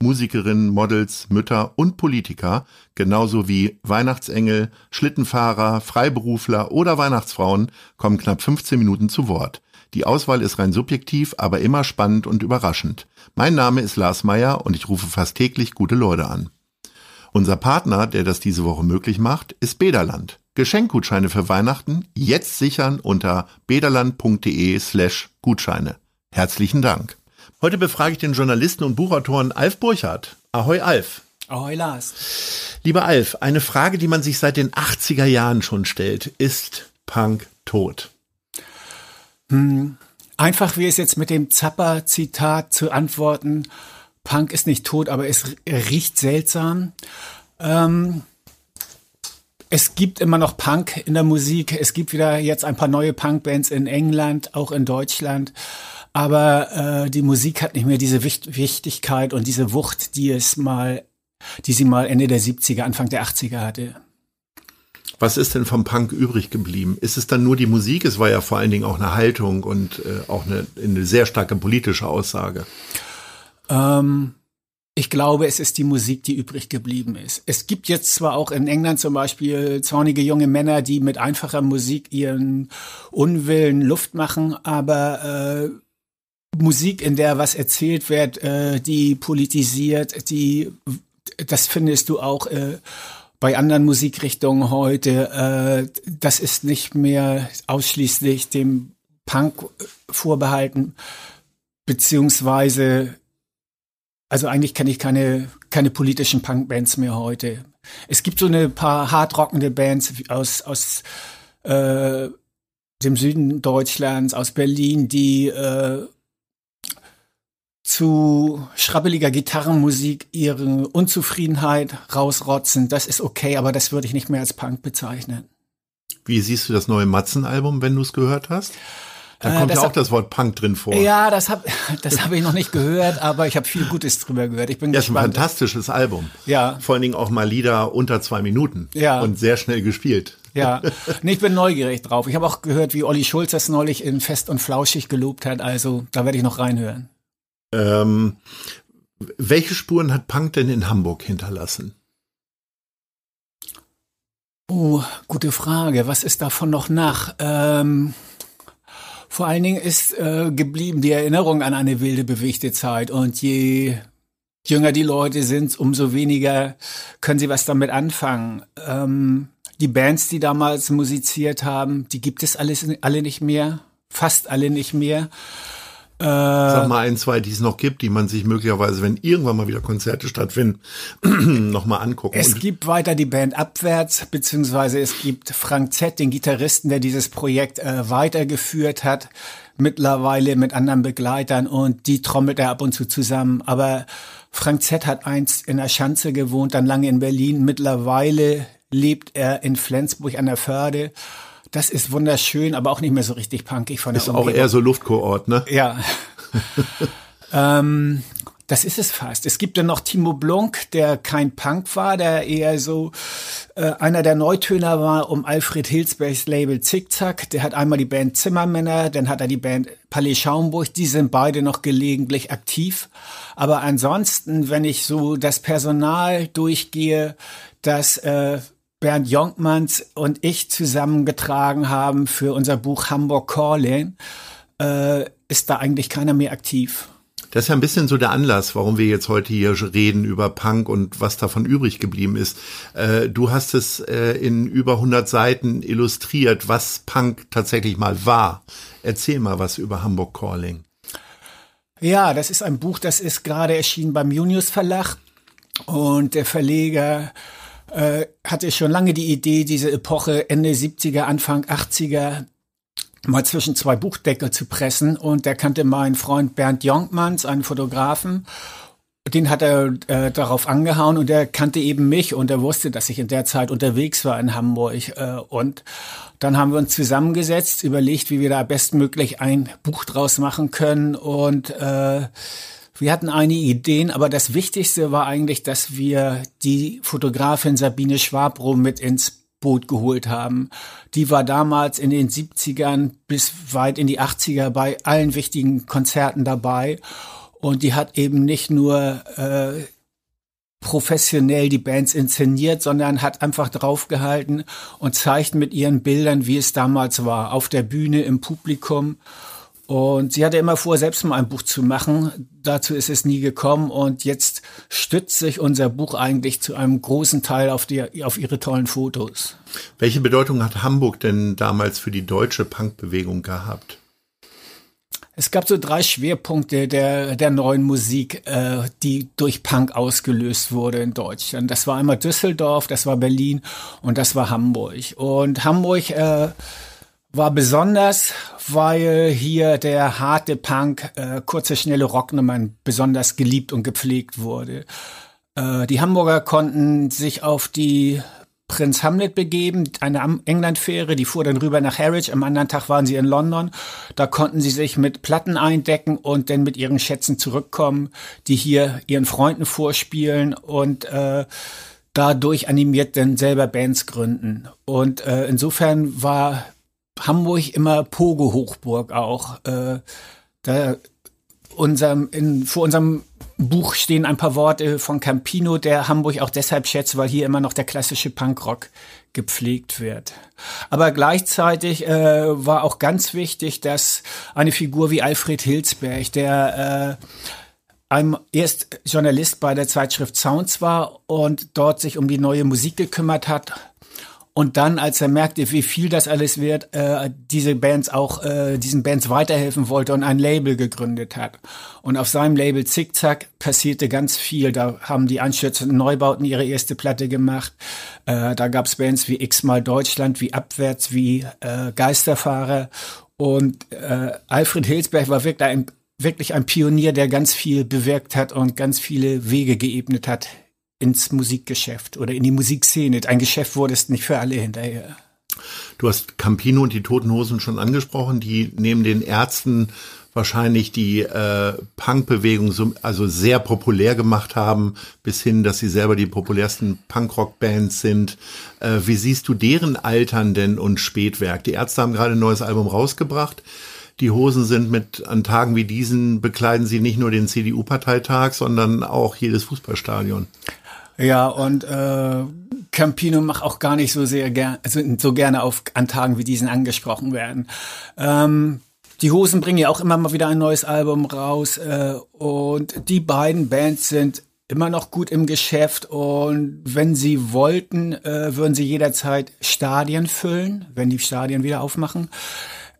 Musikerinnen, Models, Mütter und Politiker, genauso wie Weihnachtsengel, Schlittenfahrer, Freiberufler oder Weihnachtsfrauen, kommen knapp 15 Minuten zu Wort. Die Auswahl ist rein subjektiv, aber immer spannend und überraschend. Mein Name ist Lars Meyer und ich rufe fast täglich gute Leute an. Unser Partner, der das diese Woche möglich macht, ist Bederland. Geschenkgutscheine für Weihnachten jetzt sichern unter bederland.de slash Gutscheine. Herzlichen Dank. Heute befrage ich den Journalisten und Buchautoren Alf Burchardt. Ahoi Alf. Ahoi Lars. Lieber Alf, eine Frage, die man sich seit den 80er Jahren schon stellt. Ist Punk tot? Hm, einfach wie es jetzt mit dem Zappa-Zitat zu antworten. Punk ist nicht tot, aber es riecht seltsam. Ähm, es gibt immer noch Punk in der Musik. Es gibt wieder jetzt ein paar neue Punkbands in England, auch in Deutschland aber äh, die Musik hat nicht mehr diese Wicht Wichtigkeit und diese Wucht, die es mal, die sie mal Ende der 70er, Anfang der 80er hatte. Was ist denn vom Punk übrig geblieben? Ist es dann nur die Musik? Es war ja vor allen Dingen auch eine Haltung und äh, auch eine, eine sehr starke politische Aussage. Ähm, ich glaube, es ist die Musik, die übrig geblieben ist. Es gibt jetzt zwar auch in England zum Beispiel zornige junge Männer, die mit einfacher Musik ihren Unwillen Luft machen, aber äh, Musik, in der was erzählt wird, äh, die politisiert, die, das findest du auch äh, bei anderen Musikrichtungen heute. Äh, das ist nicht mehr ausschließlich dem Punk vorbehalten, beziehungsweise, also eigentlich kenne ich keine, keine politischen Punkbands mehr heute. Es gibt so eine paar hardrockende Bands aus, aus äh, dem Süden Deutschlands, aus Berlin, die äh, zu schrabbeliger Gitarrenmusik ihre Unzufriedenheit rausrotzen, das ist okay, aber das würde ich nicht mehr als Punk bezeichnen. Wie siehst du das neue Matzen-Album, wenn du es gehört hast? Da äh, kommt ja auch das Wort Punk drin vor. Ja, das habe das hab ich noch nicht gehört, aber ich habe viel Gutes drüber gehört. Ich bin ja, gespannt. ist ein fantastisches Album. Ja. Vor allen Dingen auch mal Lieder unter zwei Minuten. Ja. Und sehr schnell gespielt. Ja, nee, ich bin neugierig drauf. Ich habe auch gehört, wie Olli Schulz das neulich in Fest und Flauschig gelobt hat. Also da werde ich noch reinhören. Ähm, welche Spuren hat Punk denn in Hamburg hinterlassen? Oh, gute Frage. Was ist davon noch nach? Ähm, vor allen Dingen ist äh, geblieben die Erinnerung an eine wilde, bewegte Zeit. Und je jünger die Leute sind, umso weniger können sie was damit anfangen. Ähm, die Bands, die damals musiziert haben, die gibt es alles, alle nicht mehr. Fast alle nicht mehr. Äh, Sag mal ein, zwei, die es noch gibt, die man sich möglicherweise, wenn irgendwann mal wieder Konzerte stattfinden, nochmal angucken. Es gibt weiter die Band Abwärts, beziehungsweise es gibt Frank Z, den Gitarristen, der dieses Projekt äh, weitergeführt hat, mittlerweile mit anderen Begleitern und die trommelt er ab und zu zusammen. Aber Frank Z hat einst in der Schanze gewohnt, dann lange in Berlin. Mittlerweile lebt er in Flensburg an der Förde das ist wunderschön, aber auch nicht mehr so richtig punkig von der Ist Umgebung. auch eher so Luftkurort, ne? Ja. ähm, das ist es fast. Es gibt dann noch Timo Blunk, der kein Punk war, der eher so äh, einer der Neutöner war um Alfred Hilsbergs Label Zickzack. Der hat einmal die Band Zimmermänner, dann hat er die Band Palais Schaumburg. Die sind beide noch gelegentlich aktiv. Aber ansonsten, wenn ich so das Personal durchgehe, das äh, Bernd Jonkmanns und ich zusammengetragen haben für unser Buch Hamburg Calling, äh, ist da eigentlich keiner mehr aktiv. Das ist ja ein bisschen so der Anlass, warum wir jetzt heute hier reden über Punk und was davon übrig geblieben ist. Äh, du hast es äh, in über 100 Seiten illustriert, was Punk tatsächlich mal war. Erzähl mal was über Hamburg Calling. Ja, das ist ein Buch, das ist gerade erschienen beim Junius Verlag und der Verleger äh, hatte schon lange die Idee, diese Epoche Ende 70er, Anfang 80er mal zwischen zwei Buchdeckel zu pressen. Und der kannte meinen Freund Bernd Jonkmanns, einen Fotografen. den hat er äh, darauf angehauen und er kannte eben mich und er wusste, dass ich in der Zeit unterwegs war in Hamburg. Äh, und dann haben wir uns zusammengesetzt, überlegt, wie wir da bestmöglich ein Buch draus machen können und äh, wir hatten einige Ideen, aber das Wichtigste war eigentlich, dass wir die Fotografin Sabine Schwabro mit ins Boot geholt haben. Die war damals in den 70ern bis weit in die 80er bei allen wichtigen Konzerten dabei. Und die hat eben nicht nur äh, professionell die Bands inszeniert, sondern hat einfach draufgehalten und zeigt mit ihren Bildern, wie es damals war, auf der Bühne, im Publikum. Und sie hatte immer vor, selbst mal ein Buch zu machen. Dazu ist es nie gekommen. Und jetzt stützt sich unser Buch eigentlich zu einem großen Teil auf, die, auf ihre tollen Fotos. Welche Bedeutung hat Hamburg denn damals für die deutsche Punkbewegung gehabt? Es gab so drei Schwerpunkte der, der neuen Musik, äh, die durch Punk ausgelöst wurde in Deutschland. Das war einmal Düsseldorf, das war Berlin und das war Hamburg. Und Hamburg äh, war besonders, weil hier der harte Punk, äh, kurze, schnelle Rocknummern besonders geliebt und gepflegt wurde. Äh, die Hamburger konnten sich auf die Prinz Hamlet begeben, eine Englandfähre, die fuhr dann rüber nach Harwich. Am anderen Tag waren sie in London. Da konnten sie sich mit Platten eindecken und dann mit ihren Schätzen zurückkommen, die hier ihren Freunden vorspielen und äh, dadurch animiert dann selber Bands gründen. Und äh, insofern war Hamburg immer Pogo-Hochburg auch. Äh, da unserem, in, vor unserem Buch stehen ein paar Worte von Campino, der Hamburg auch deshalb schätzt, weil hier immer noch der klassische Punkrock gepflegt wird. Aber gleichzeitig äh, war auch ganz wichtig, dass eine Figur wie Alfred Hilsberg, der äh, einem erst Journalist bei der Zeitschrift Sounds war und dort sich um die neue Musik gekümmert hat und dann, als er merkte, wie viel das alles wird, äh, diese Bands auch, äh, diesen Bands weiterhelfen wollte und ein Label gegründet hat. Und auf seinem Label Zickzack passierte ganz viel. Da haben die anstürzenden Neubauten ihre erste Platte gemacht. Äh, da gab's Bands wie X-mal Deutschland, wie Abwärts, wie äh, Geisterfahrer. Und äh, Alfred Hilsberg war wirklich ein, wirklich ein Pionier, der ganz viel bewirkt hat und ganz viele Wege geebnet hat ins Musikgeschäft oder in die Musikszene. Ein Geschäft wurde es nicht für alle hinterher. Du hast Campino und die Toten Hosen schon angesprochen, die neben den Ärzten wahrscheinlich die äh, Punkbewegung so, also sehr populär gemacht haben, bis hin, dass sie selber die populärsten Punkrock-Bands sind. Äh, wie siehst du deren Altern denn und Spätwerk? Die Ärzte haben gerade ein neues Album rausgebracht. Die Hosen sind mit an Tagen wie diesen bekleiden sie nicht nur den CDU-Parteitag, sondern auch jedes Fußballstadion. Ja, und äh, Campino macht auch gar nicht so sehr gern, also so gerne auf an Tagen wie diesen angesprochen werden. Ähm, die Hosen bringen ja auch immer mal wieder ein neues Album raus äh, und die beiden Bands sind immer noch gut im Geschäft und wenn sie wollten, äh, würden sie jederzeit Stadien füllen, wenn die Stadien wieder aufmachen.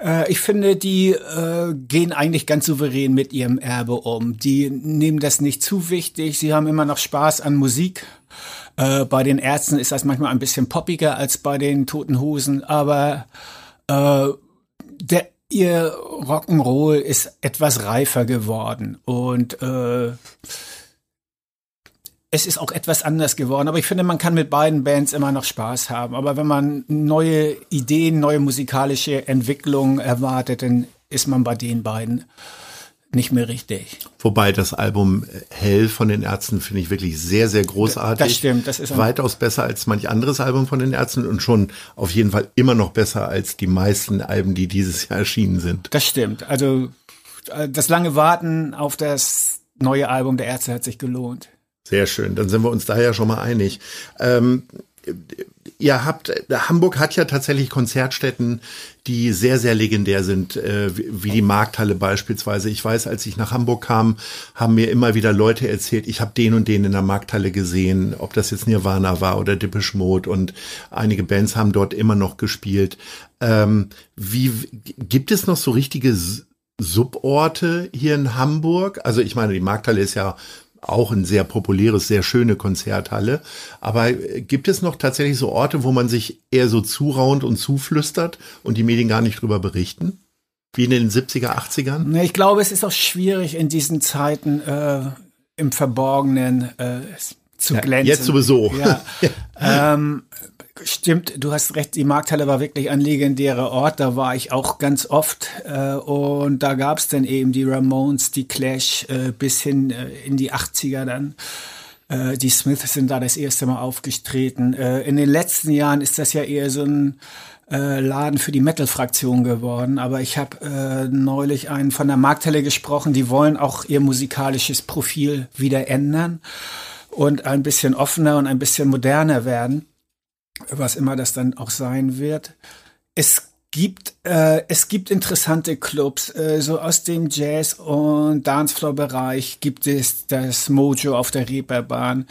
Äh, ich finde, die äh, gehen eigentlich ganz souverän mit ihrem Erbe um. Die nehmen das nicht zu wichtig. Sie haben immer noch Spaß an Musik. Äh, bei den Ärzten ist das manchmal ein bisschen poppiger als bei den Toten Hosen, aber äh, der, ihr Rock'n'Roll ist etwas reifer geworden und äh, es ist auch etwas anders geworden, aber ich finde, man kann mit beiden Bands immer noch Spaß haben. Aber wenn man neue Ideen, neue musikalische Entwicklungen erwartet, dann ist man bei den beiden nicht mehr richtig. Wobei das Album Hell von den Ärzten finde ich wirklich sehr, sehr großartig. Das stimmt, das ist weitaus besser als manch anderes Album von den Ärzten und schon auf jeden Fall immer noch besser als die meisten Alben, die dieses Jahr erschienen sind. Das stimmt. Also äh, das lange Warten auf das neue Album der Ärzte hat sich gelohnt. Sehr schön, dann sind wir uns da ja schon mal einig. Ähm, ihr habt, Hamburg hat ja tatsächlich Konzertstätten, die sehr, sehr legendär sind, äh, wie die Markthalle beispielsweise. Ich weiß, als ich nach Hamburg kam, haben mir immer wieder Leute erzählt, ich habe den und den in der Markthalle gesehen, ob das jetzt Nirvana war oder Dippisch Mode und einige Bands haben dort immer noch gespielt. Ähm, wie gibt es noch so richtige Suborte hier in Hamburg? Also ich meine, die Markthalle ist ja auch ein sehr populäres, sehr schöne Konzerthalle. Aber gibt es noch tatsächlich so Orte, wo man sich eher so zuraunt und zuflüstert und die Medien gar nicht drüber berichten? Wie in den 70er, 80ern? Ich glaube, es ist auch schwierig in diesen Zeiten, äh, im Verborgenen äh, zu Ja, glänzen. jetzt sowieso. Ja. ähm, stimmt, du hast recht, die Markthalle war wirklich ein legendärer Ort, da war ich auch ganz oft äh, und da gab es dann eben die Ramones, die Clash äh, bis hin äh, in die 80er dann. Äh, die Smiths sind da das erste Mal aufgetreten. Äh, in den letzten Jahren ist das ja eher so ein äh, Laden für die Metal-Fraktion geworden. Aber ich habe neulich einen von der Markthalle gesprochen, die wollen auch ihr musikalisches Profil wieder ändern und ein bisschen offener und ein bisschen moderner werden, was immer das dann auch sein wird. Es gibt äh, es gibt interessante Clubs äh, so aus dem Jazz und Dancefloor Bereich gibt es das Mojo auf der Reeperbahn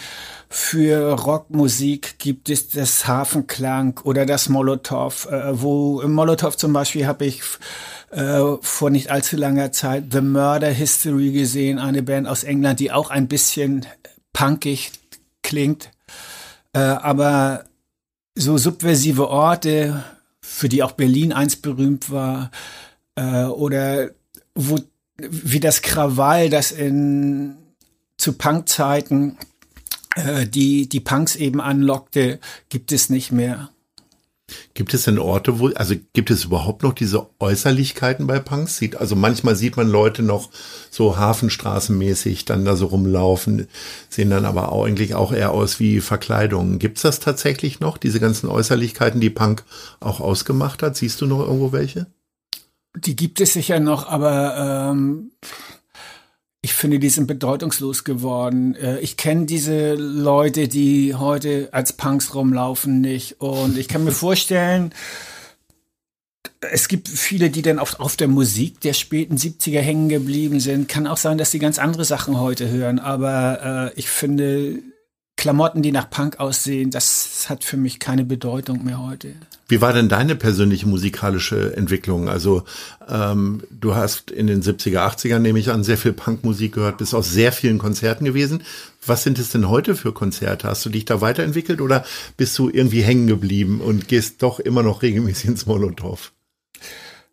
für Rockmusik gibt es das Hafenklang oder das Molotow äh, wo im Molotow zum Beispiel habe ich äh, vor nicht allzu langer Zeit The Murder History gesehen eine Band aus England die auch ein bisschen punkig klingt äh, aber so subversive Orte für die auch Berlin einst berühmt war, äh, oder wo, wie das Krawall, das in zu Punkzeiten äh, die, die Punks eben anlockte, gibt es nicht mehr. Gibt es denn Orte, wo, also gibt es überhaupt noch diese Äußerlichkeiten bei Punks? Sieht, also manchmal sieht man Leute noch so hafenstraßenmäßig dann da so rumlaufen, sehen dann aber auch eigentlich auch eher aus wie Verkleidungen. Gibt's das tatsächlich noch, diese ganzen Äußerlichkeiten, die Punk auch ausgemacht hat? Siehst du noch irgendwo welche? Die gibt es sicher noch, aber ähm, ich finde, die sind bedeutungslos geworden. Äh, Ich kenne diese Leute, die heute als Punks rumlaufen, nicht. Und ich kann mir vorstellen, es gibt viele, die dann auf, auf der Musik der späten 70er hängen geblieben sind. Kann auch sein, dass sie ganz andere Sachen heute hören. Aber äh, ich finde, Klamotten, die nach Punk aussehen, das hat für mich keine Bedeutung mehr heute. Wie war denn deine persönliche musikalische Entwicklung? Also ähm, du hast in den 70er, 80er, nehme ich an, sehr viel Punkmusik gehört, bist auf sehr vielen Konzerten gewesen. Was sind es denn heute für Konzerte? Hast du dich da weiterentwickelt oder bist du irgendwie hängen geblieben und gehst doch immer noch regelmäßig ins Molotow?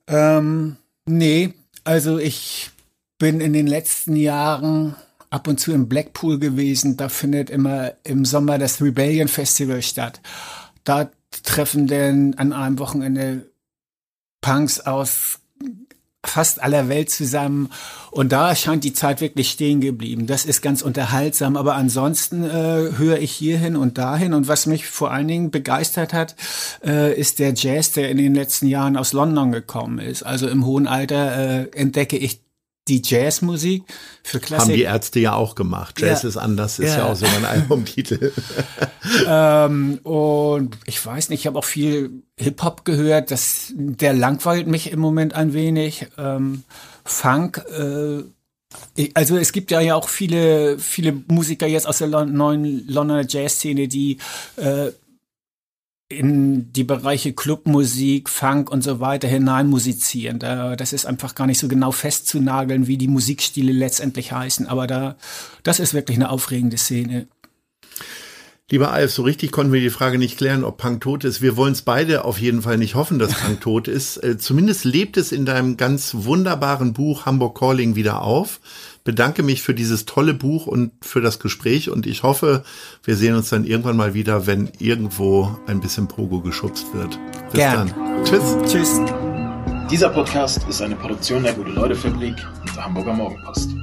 Ähm, nee, also ich bin in den letzten Jahren ab und zu im Blackpool gewesen. Da findet immer im Sommer das Rebellion Festival statt. Da treffen denn an einem Wochenende Punks aus fast aller Welt zusammen und da scheint die Zeit wirklich stehen geblieben. Das ist ganz unterhaltsam, aber ansonsten äh, höre ich hierhin und dahin und was mich vor allen Dingen begeistert hat, äh, ist der Jazz, der in den letzten Jahren aus London gekommen ist. Also im hohen Alter äh, entdecke ich die Jazzmusik für Klassik. Haben die Ärzte ja auch gemacht. Jazz Ja. ist anders, ist ja, Ja. auch so ein Albumtitel. Ähm, und ich weiß nicht, ich habe auch viel Hip-Hop gehört. Das, der langweilt mich im Moment ein wenig. Ähm, Funk, äh, ich- also es gibt ja ja auch viele, viele Musiker jetzt aus der Lon neuen Londoner Jazz-Szene, die äh, in die Bereiche Clubmusik, Funk und so weiter hinein musizieren. Da, das ist einfach gar nicht so genau festzunageln, wie die Musikstile letztendlich heißen. Aber da, das ist wirklich eine aufregende Szene. Lieber Alf, so richtig konnten wir die Frage nicht klären, ob Punk tot ist. Wir wollen es beide auf jeden Fall nicht hoffen, dass Punk tot ist. Äh, zumindest lebt es in deinem ganz wunderbaren Buch Hamburg Calling wieder auf. Bedanke mich für dieses tolle Buch und für das Gespräch und ich hoffe, wir sehen uns dann irgendwann mal wieder, wenn irgendwo ein bisschen Pogo geschubst wird. Bis Gern. dann. Tschüss. Tschüss. Dieser Podcast ist eine Produktion der Gute-Leute-Fabrik und der Hamburger Morgenpost.